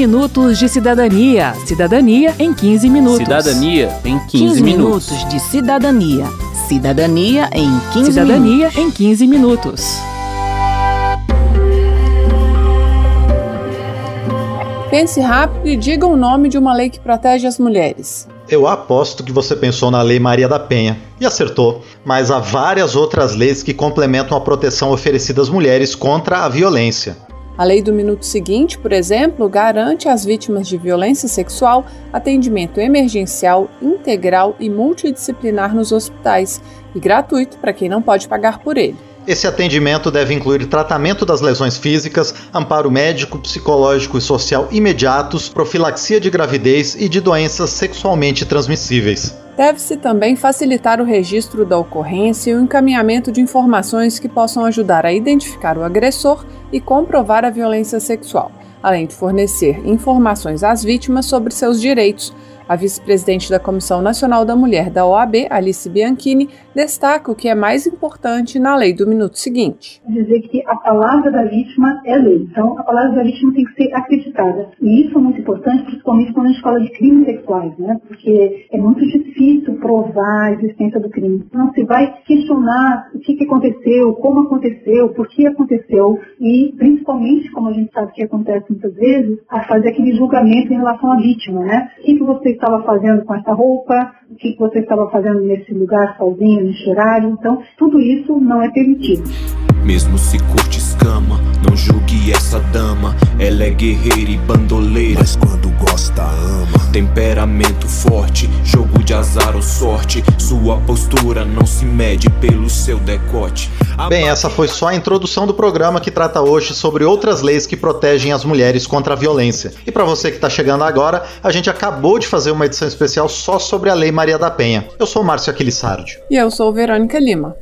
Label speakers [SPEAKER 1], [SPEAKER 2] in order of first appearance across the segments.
[SPEAKER 1] minutos de cidadania. Cidadania em 15 minutos.
[SPEAKER 2] Cidadania em 15,
[SPEAKER 1] 15 minutos de cidadania.
[SPEAKER 3] Cidadania em 15
[SPEAKER 1] Cidadania
[SPEAKER 3] minutos.
[SPEAKER 1] em 15 minutos.
[SPEAKER 4] Pense rápido e diga o nome de uma lei que protege as mulheres.
[SPEAKER 5] Eu aposto que você pensou na Lei Maria da Penha e acertou, mas há várias outras leis que complementam a proteção oferecida às mulheres contra a violência.
[SPEAKER 4] A lei do minuto seguinte, por exemplo, garante às vítimas de violência sexual atendimento emergencial, integral e multidisciplinar nos hospitais e gratuito para quem não pode pagar por ele.
[SPEAKER 5] Esse atendimento deve incluir tratamento das lesões físicas, amparo médico, psicológico e social imediatos, profilaxia de gravidez e de doenças sexualmente transmissíveis.
[SPEAKER 4] Deve-se também facilitar o registro da ocorrência e o encaminhamento de informações que possam ajudar a identificar o agressor e comprovar a violência sexual, além de fornecer informações às vítimas sobre seus direitos. A vice-presidente da Comissão Nacional da Mulher da OAB, Alice Bianchini, destaca o que é mais importante na lei do minuto seguinte.
[SPEAKER 6] dizer que a palavra da vítima é lei. Então, a palavra da vítima tem que ser acreditada. E isso é muito importante, principalmente quando a gente fala de crimes sexuais, né? Porque é muito difícil provar a existência do crime. Então, você vai questionar o que, que aconteceu, como aconteceu, por que aconteceu e, principalmente, como a gente sabe que acontece muitas vezes, a fazer aquele julgamento em relação à vítima, né? O que, que você estava fazendo com essa roupa? O que, você estava fazendo nesse lugar sozinho, nesse horário? Então, tudo isso não é permitido.
[SPEAKER 7] Mesmo se curte escama, não julgue essa dama. Ela é guerreira e bandoleira. Mas quando gosta, ama. Temperamento forte, jogo de azar ou sorte. Sua postura não se mede pelo seu decote.
[SPEAKER 5] Bem, essa foi só a introdução do programa que trata hoje sobre outras leis que protegem as mulheres contra a violência. E para você que está chegando agora, a gente acabou de fazer uma edição especial só sobre a Lei Maria da Penha. Eu sou Márcio Aquilissardi.
[SPEAKER 4] E eu sou Verônica Lima.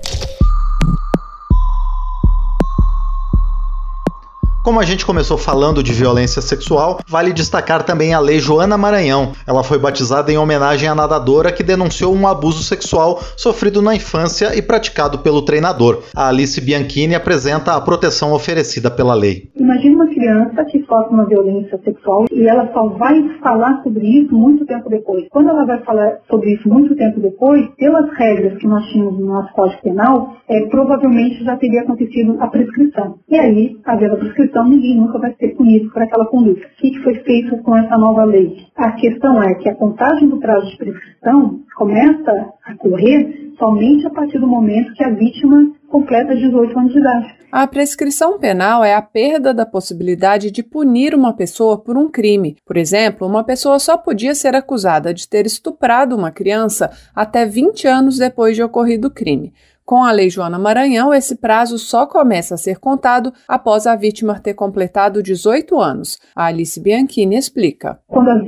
[SPEAKER 5] Como a gente começou falando de violência sexual, vale destacar também a Lei Joana Maranhão. Ela foi batizada em homenagem à nadadora que denunciou um abuso sexual sofrido na infância e praticado pelo treinador. A Alice Bianchini apresenta a proteção oferecida pela lei.
[SPEAKER 6] Imagina uma criança que sofre uma violência sexual e ela só vai falar sobre isso muito tempo depois. Quando ela vai falar sobre isso muito tempo depois, pelas regras que nós tínhamos no nosso Código Penal, é, provavelmente já teria acontecido a prescrição. E aí, havendo a prescrição, ninguém nunca vai ser punido por aquela conduta. O que que foi feito com essa nova lei? A questão é que a contagem do prazo de prescrição começa a correr somente a partir do momento que a vítima completa 18 anos de idade.
[SPEAKER 4] A prescrição penal é a perda da possibilidade de punir uma pessoa por um crime. Por exemplo, uma pessoa só podia ser acusada de ter estuprado uma criança até 20 anos depois de ocorrido o crime. Com a Lei Joana Maranhão, esse prazo só começa a ser contado após a vítima ter completado 18 anos. A Alice Bianchini explica.
[SPEAKER 6] Quando a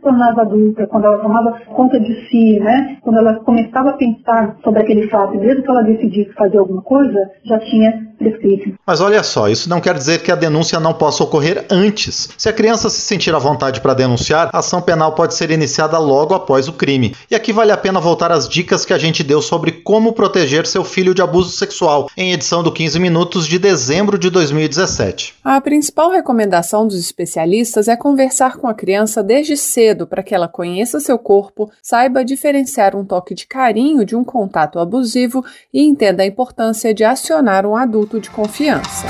[SPEAKER 6] se tornava adulta, quando ela tomava conta de si, né, quando ela começava a pensar sobre aquele fato, e mesmo que ela decidisse fazer alguma coisa, já tinha prescrito.
[SPEAKER 5] Mas olha só, isso não quer dizer que a denúncia não possa ocorrer antes. Se a criança se sentir à vontade para denunciar, a ação penal pode ser iniciada logo após o crime. E aqui vale a pena voltar às dicas que a gente deu sobre como proteger seu filho de abuso sexual, em edição do 15 Minutos de dezembro de 2017.
[SPEAKER 4] A principal recomendação dos especialistas é conversar com a criança desde cedo para que ela conheça seu corpo, saiba diferenciar um toque de carinho de um contato abusivo e entenda a importância de acionar um adulto de confiança.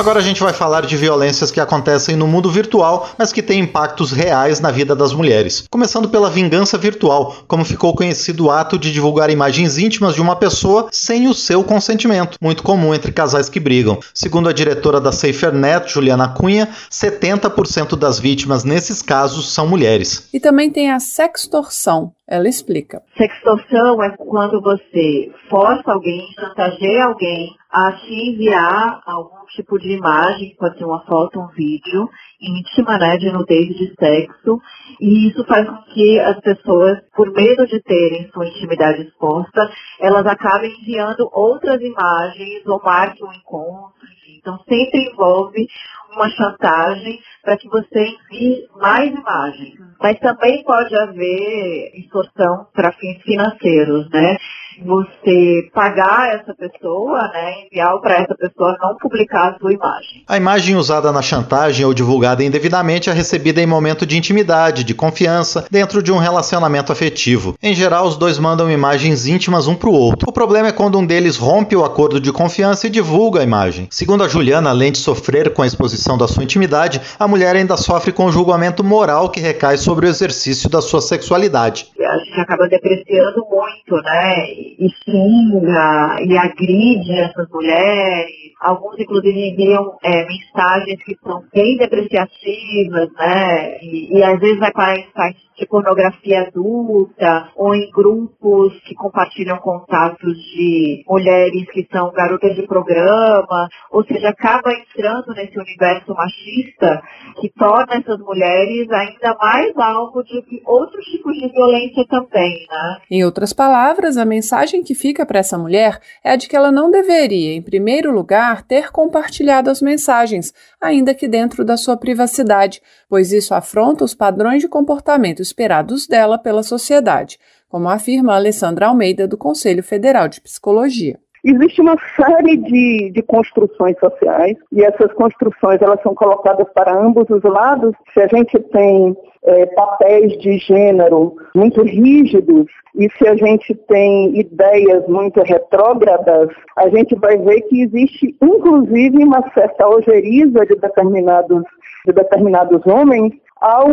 [SPEAKER 5] Agora a gente vai falar de violências que acontecem no mundo virtual, mas que têm impactos reais na vida das mulheres. Começando pela vingança virtual, como ficou conhecido o ato de divulgar imagens íntimas de uma pessoa sem o seu consentimento, muito comum entre casais que brigam. Segundo a diretora da SaferNet, Juliana Cunha, 70% das vítimas nesses casos são mulheres.
[SPEAKER 4] E também tem a sextorção. Ela explica.
[SPEAKER 2] Sextorção é quando você força alguém, chantageia alguém a te enviar algum tipo de imagem, pode ser uma foto, um vídeo, íntima, né, de nudez de sexo, e isso faz com que as pessoas, por medo de terem sua intimidade exposta, elas acabem enviando outras imagens ou marquem um encontro. Então sempre envolve uma chantagem para que você envie mais imagens. Mas também pode haver extorsão para fins financeiros, né? Você pagar essa pessoa, né, enviar para essa pessoa não publicar a sua imagem.
[SPEAKER 5] A imagem usada na chantagem ou divulgada indevidamente é recebida em momento de intimidade, de confiança, dentro de um relacionamento afetivo. Em geral, os dois mandam imagens íntimas um para o outro. O problema é quando um deles rompe o acordo de confiança e divulga a imagem. Segundo a Juliana, além de sofrer com a exposição da sua intimidade, a mulher ainda sofre com o julgamento moral que recai sobre o exercício da sua sexualidade.
[SPEAKER 2] A gente acaba depreciando muito, né? E xinga e agride essas mulheres. Alguns, inclusive, enviam é, mensagens que são bem depreciativas, né? E, e às vezes vai para sites de pornografia adulta ou em grupos que compartilham contatos de mulheres que são garotas de programa, ou seja, acaba entrando nesse universo machista que torna essas mulheres ainda mais alvo de outros tipos de violência também, né?
[SPEAKER 4] Em outras palavras, a mensagem que fica para essa mulher é a de que ela não deveria, em primeiro lugar, ter compartilhado as mensagens, ainda que dentro da sua privacidade, pois isso afronta os padrões de comportamento esperados dela pela sociedade, como afirma Alessandra Almeida, do Conselho Federal de Psicologia.
[SPEAKER 6] Existe uma série de, de construções sociais e essas construções elas são colocadas para ambos os lados. Se a gente tem é, papéis de gênero muito rígidos e se a gente tem ideias muito retrógradas, a gente vai ver que existe inclusive uma certa ojeriza de determinados, de determinados homens ao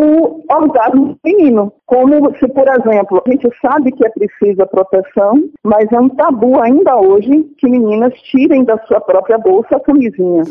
[SPEAKER 6] orgasmo feminino. Como se, por exemplo, a gente sabe que é preciso a proteção, mas é um tabu ainda hoje que meninas tirem da sua própria bolsa a camisinha.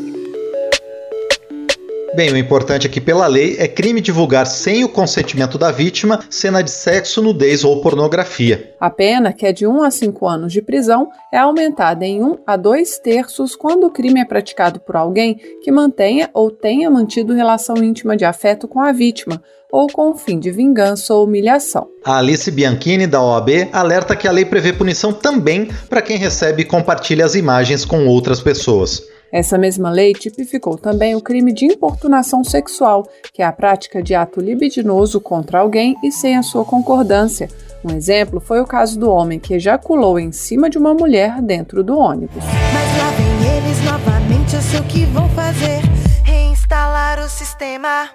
[SPEAKER 5] Bem, o importante aqui pela lei é crime divulgar sem o consentimento da vítima cena de sexo, nudez ou pornografia.
[SPEAKER 4] A pena, que é de 1 a 5 anos de prisão, é aumentada em 1 a 2 terços quando o crime é praticado por alguém que mantenha ou tenha mantido relação íntima de afeto com a vítima, ou com o fim de vingança ou humilhação.
[SPEAKER 5] A Alice Bianchini, da OAB, alerta que a lei prevê punição também para quem recebe e compartilha as imagens com outras pessoas.
[SPEAKER 4] Essa mesma lei tipificou também o crime de importunação sexual, que é a prática de ato libidinoso contra alguém e sem a sua concordância. Um exemplo foi o caso do homem que ejaculou em cima de uma mulher dentro do ônibus. Mas lá vem eles novamente, eu sei o que vão fazer: reinstalar o sistema.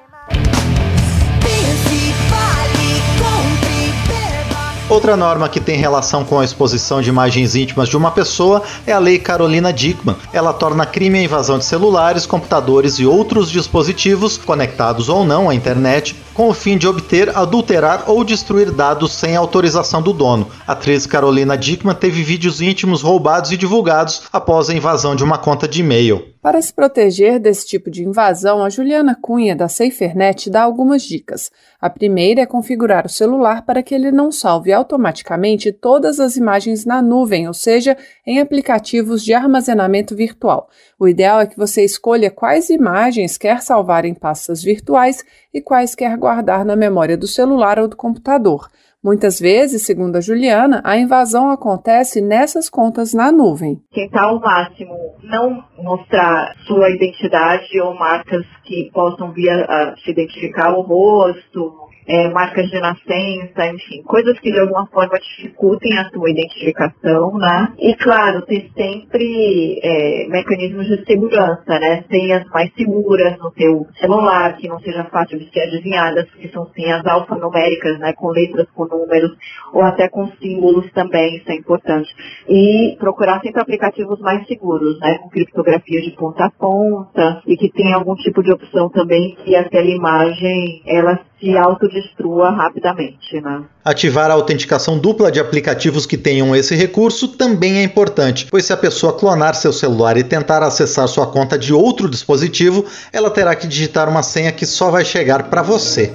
[SPEAKER 5] Outra norma que tem relação com a exposição de imagens íntimas de uma pessoa é a Lei Carolina Dickman. Ela torna crime a invasão de celulares, computadores e outros dispositivos, conectados ou não à internet, com o fim de obter, adulterar ou destruir dados sem autorização do dono. A atriz Carolina Dickman teve vídeos íntimos roubados e divulgados após a invasão de uma conta de e-mail.
[SPEAKER 4] Para se proteger desse tipo de invasão, a Juliana Cunha da SaferNet dá algumas dicas. A primeira é configurar o celular para que ele não salve automaticamente todas as imagens na nuvem, ou seja, em aplicativos de armazenamento virtual. O ideal é que você escolha quais imagens quer salvar em pastas virtuais e quais quer guardar na memória do celular ou do computador. Muitas vezes, segundo a Juliana, a invasão acontece nessas contas na nuvem.
[SPEAKER 2] Tentar ao máximo não mostrar sua identidade ou marcas que possam vir a se identificar o rosto, é, marcas de nascença, enfim, coisas que de alguma forma dificultem a sua identificação, né? E claro, ter sempre é, mecanismos de segurança, né? Senhas mais seguras no seu celular, que não seja fácil de ser adivinhadas, que são senhas alfanuméricas, né? Com letras, com números, ou até com símbolos também, isso é importante. E procurar sempre aplicativos mais seguros, né? Com criptografia de ponta a ponta, e que tenha algum tipo de opção também que aquela imagem, ela se autodestrua rapidamente. Né?
[SPEAKER 5] Ativar a autenticação dupla de aplicativos que tenham esse recurso também é importante, pois se a pessoa clonar seu celular e tentar acessar sua conta de outro dispositivo, ela terá que digitar uma senha que só vai chegar para você.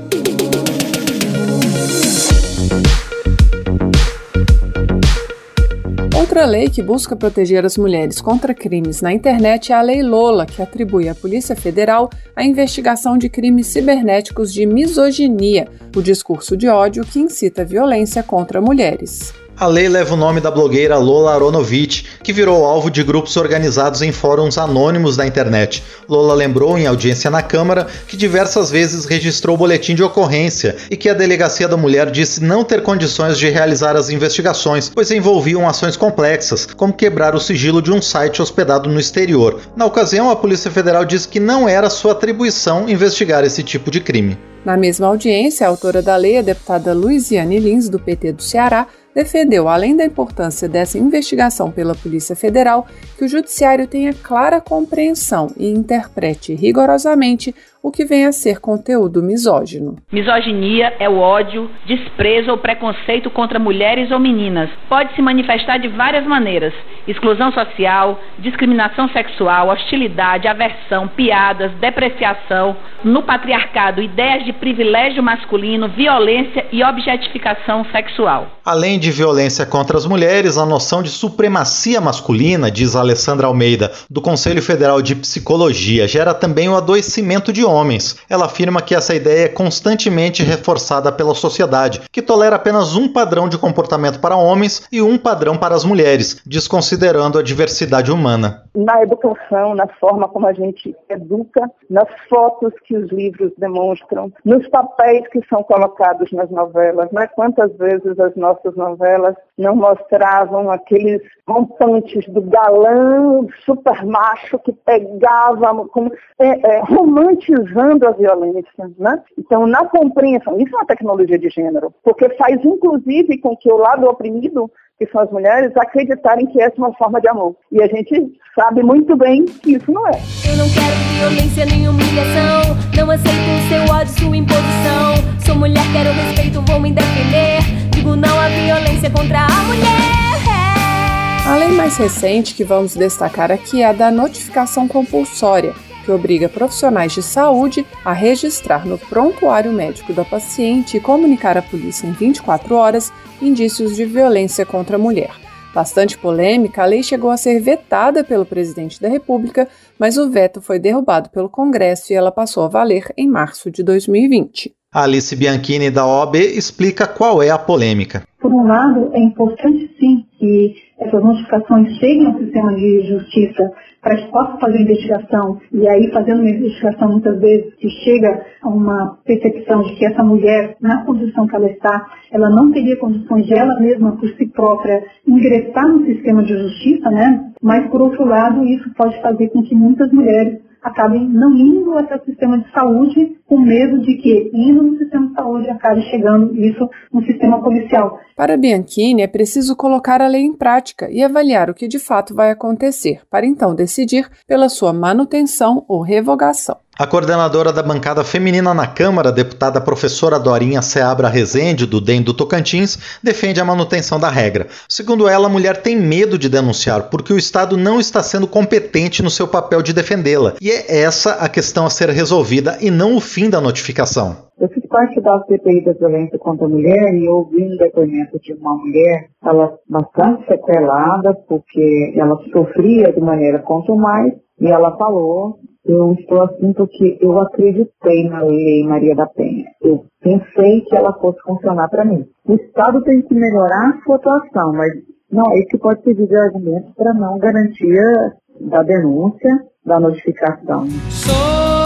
[SPEAKER 4] Outra lei que busca proteger as mulheres contra crimes na internet é a Lei Lola, que atribui à Polícia Federal a investigação de crimes cibernéticos de misoginia, o discurso de ódio que incita violência contra mulheres.
[SPEAKER 5] A lei leva o nome da blogueira Lola Aronovich, que virou alvo de grupos organizados em fóruns anônimos da internet. Lola lembrou em audiência na Câmara que diversas vezes registrou boletim de ocorrência e que a Delegacia da Mulher disse não ter condições de realizar as investigações, pois envolviam ações complexas, como quebrar o sigilo de um site hospedado no exterior. Na ocasião, a Polícia Federal disse que não era sua atribuição investigar esse tipo de crime.
[SPEAKER 4] Na mesma audiência, a autora da lei, a deputada Luiziane Lins, do PT do Ceará, defendeu, além da importância dessa investigação pela Polícia Federal, que o Judiciário tenha clara compreensão e interprete rigorosamente o que vem a ser conteúdo misógino.
[SPEAKER 8] Misoginia é o ódio, desprezo ou preconceito contra mulheres ou meninas. Pode se manifestar de várias maneiras: exclusão social, discriminação sexual, hostilidade, aversão, piadas, depreciação, no patriarcado, ideias de privilégio masculino, violência e objetificação sexual.
[SPEAKER 5] Além de violência contra as mulheres, a noção de supremacia masculina, diz Alessandra Almeida, do Conselho Federal de Psicologia, gera também o adoecimento de homens. Ela afirma que essa ideia é constantemente reforçada pela sociedade, que tolera apenas um padrão de comportamento para homens e um padrão para as mulheres, desconsiderando a diversidade humana.
[SPEAKER 9] Na educação, na forma como a gente educa, nas fotos que os livros demonstram, nos papéis que são colocados nas novelas, né? Quantas vezes as nossas novelas não mostravam aqueles rompantes do galã super macho que pegava, como, é, é, romantizando a violência. Né? Então, na compreensão, isso é uma tecnologia de gênero, porque faz inclusive com que o lado oprimido que são as mulheres, acreditarem que essa é uma forma de amor. E a gente sabe muito bem que isso não é.
[SPEAKER 10] Eu não quero violência nem humilhação, não aceito o seu ódio, sua imposição. Sou mulher, quero respeito, vou me defender. À violência contra a mulher.
[SPEAKER 4] A lei mais recente que vamos destacar aqui é a da notificação compulsória, que obriga profissionais de saúde a registrar no prontuário médico da paciente e comunicar à polícia em 24 horas indícios de violência contra a mulher. Bastante polêmica, a lei chegou a ser vetada pelo presidente da República, mas o veto foi derrubado pelo Congresso e ela passou a valer em março de 2020.
[SPEAKER 5] Alice Bianchini, da OAB, explica qual é a polêmica.
[SPEAKER 6] Por um lado, é importante sim que essas notificações cheguem ao sistema de justiça para que possa fazer investigação, e aí fazendo uma investigação muitas vezes que chega a uma percepção de que essa mulher, na condição que ela está, ela não teria condições de ela mesma, por si própria, ingressar no sistema de justiça, né? Mas, por outro lado, isso pode fazer com que muitas mulheres acabem não indo até o sistema de saúde com medo de que, indo no sistema de saúde, acabe chegando isso no sistema policial.
[SPEAKER 4] Para Bianchini, é preciso colocar a lei em prática e avaliar o que de fato vai acontecer, para então decidir pela sua manutenção ou revogação.
[SPEAKER 5] A coordenadora da bancada feminina na Câmara, deputada professora Dorinha Seabra Rezende, do DEM do Tocantins, defende a manutenção da regra. Segundo ela, a mulher tem medo de denunciar porque o Estado não está sendo competente no seu papel de defendê-la. E é essa a questão a ser resolvida e não o fim da notificação.
[SPEAKER 9] Eu fiz parte da CPI da violência contra a mulher e ouvi um depoimento de uma mulher, ela bastante sequelada, porque ela sofria de maneira mais, e ela falou eu estou assim porque eu acreditei na Lei Maria da Penha. Eu pensei que ela fosse funcionar para mim. O Estado tem que melhorar a sua atuação, mas não que pode servir de argumento para não garantia da denúncia, da notificação. Solo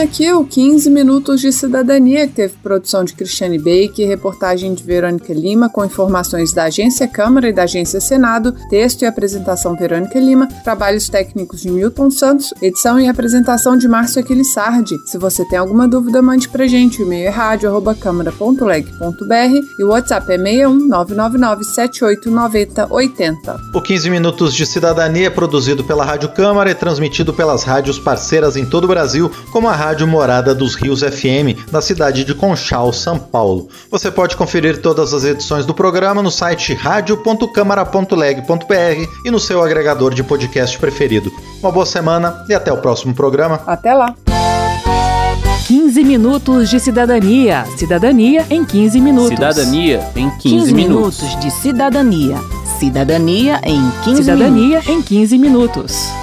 [SPEAKER 4] Termina aqui o 15 Minutos de Cidadania, que teve produção de Cristiane Bake, reportagem de Verônica Lima, com informações da Agência Câmara e da Agência Senado, texto e apresentação Verônica Lima, trabalhos técnicos de Milton Santos, edição e apresentação de Márcio Aquilissardi. Se você tem alguma dúvida, mande pra gente. O e-mail é rádio.câmara.leg.br e o WhatsApp é 61 999
[SPEAKER 5] O 15 Minutos de Cidadania é produzido pela Rádio Câmara e transmitido pelas rádios parceiras em todo o Brasil como a Rádio Rádio Morada dos Rios FM, na cidade de Conchal, São Paulo. Você pode conferir todas as edições do programa no site radio.câmara.leg.br e no seu agregador de podcast preferido. Uma boa semana e até o próximo programa.
[SPEAKER 4] Até lá!
[SPEAKER 1] 15 minutos de cidadania. Cidadania em 15 minutos.
[SPEAKER 11] Cidadania em 15,
[SPEAKER 3] 15 minutos de cidadania. Cidadania em 15
[SPEAKER 1] Cidadania
[SPEAKER 3] minutos.
[SPEAKER 1] em 15 minutos.